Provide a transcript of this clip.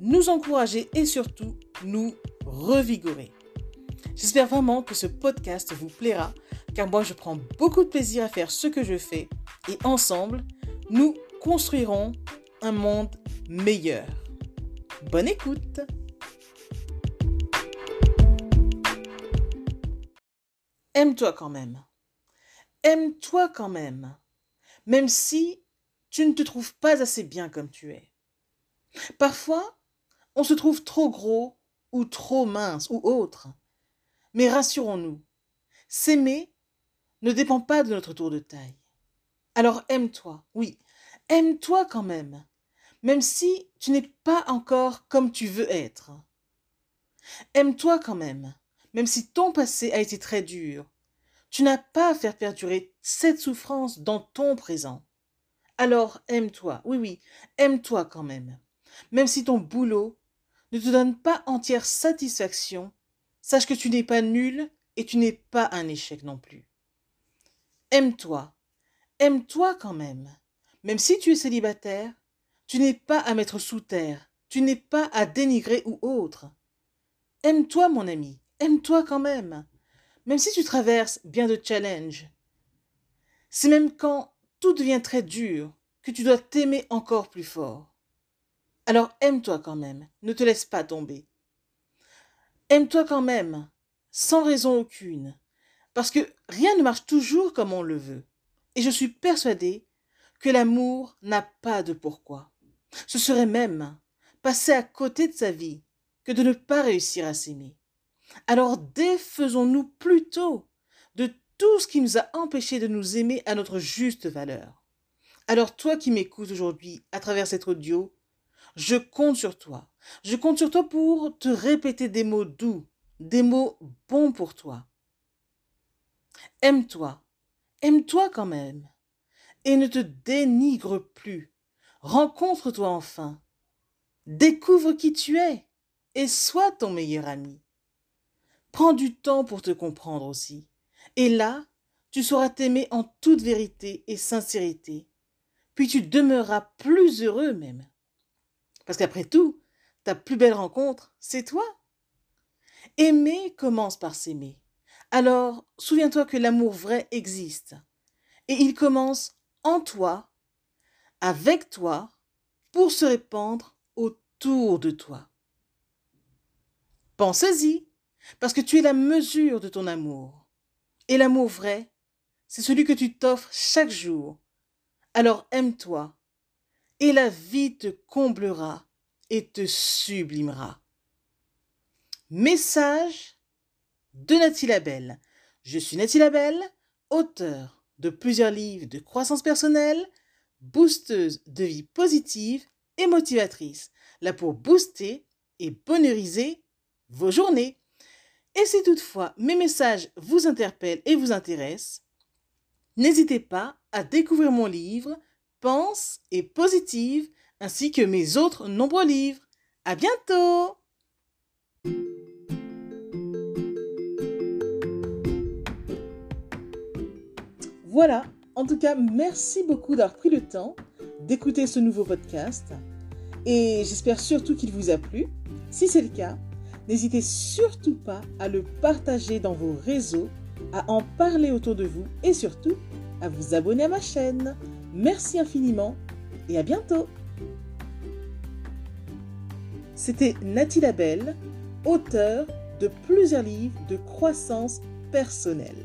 nous encourager et surtout nous revigorer. J'espère vraiment que ce podcast vous plaira car moi je prends beaucoup de plaisir à faire ce que je fais et ensemble, nous construirons un monde meilleur. Bonne écoute Aime-toi quand même. Aime-toi quand même. Même si tu ne te trouves pas assez bien comme tu es. Parfois, on se trouve trop gros ou trop mince ou autre. Mais rassurons-nous, s'aimer ne dépend pas de notre tour de taille. Alors aime-toi, oui, aime-toi quand même, même si tu n'es pas encore comme tu veux être. Aime-toi quand même, même si ton passé a été très dur. Tu n'as pas à faire perdurer cette souffrance dans ton présent. Alors aime-toi, oui, oui, aime-toi quand même. Même si ton boulot ne te donne pas entière satisfaction, sache que tu n'es pas nul et tu n'es pas un échec non plus. Aime-toi, aime-toi quand même. Même si tu es célibataire, tu n'es pas à mettre sous terre, tu n'es pas à dénigrer ou autre. Aime-toi, mon ami, aime-toi quand même, même si tu traverses bien de challenges. C'est même quand tout devient très dur que tu dois t'aimer encore plus fort. Alors aime-toi quand même, ne te laisse pas tomber. Aime-toi quand même, sans raison aucune, parce que rien ne marche toujours comme on le veut. Et je suis persuadée que l'amour n'a pas de pourquoi. Ce serait même passer à côté de sa vie que de ne pas réussir à s'aimer. Alors défaisons-nous plutôt de tout ce qui nous a empêchés de nous aimer à notre juste valeur. Alors toi qui m'écoutes aujourd'hui à travers cet audio, je compte sur toi. Je compte sur toi pour te répéter des mots doux, des mots bons pour toi. Aime-toi. Aime-toi quand même. Et ne te dénigre plus. Rencontre-toi enfin. Découvre qui tu es et sois ton meilleur ami. Prends du temps pour te comprendre aussi. Et là, tu sauras t'aimer en toute vérité et sincérité. Puis tu demeureras plus heureux même. Parce qu'après tout, ta plus belle rencontre, c'est toi. Aimer commence par s'aimer. Alors, souviens-toi que l'amour vrai existe. Et il commence en toi, avec toi, pour se répandre autour de toi. Pense-y, parce que tu es la mesure de ton amour. Et l'amour vrai, c'est celui que tu t'offres chaque jour. Alors aime-toi et la vie te comblera et te sublimera. Message de Nathalie Labelle. Je suis Nathalie Labelle, auteur de plusieurs livres de croissance personnelle, boosteuse de vie positive et motivatrice, là pour booster et bonheuriser vos journées. Et si toutefois mes messages vous interpellent et vous intéressent, n'hésitez pas à découvrir mon livre Pense et Positive, ainsi que mes autres nombreux livres. À bientôt! Voilà, en tout cas, merci beaucoup d'avoir pris le temps d'écouter ce nouveau podcast et j'espère surtout qu'il vous a plu. Si c'est le cas, n'hésitez surtout pas à le partager dans vos réseaux, à en parler autour de vous et surtout à vous abonner à ma chaîne. Merci infiniment et à bientôt. C'était Nathalie Labelle, auteure de plusieurs livres de croissance personnelle.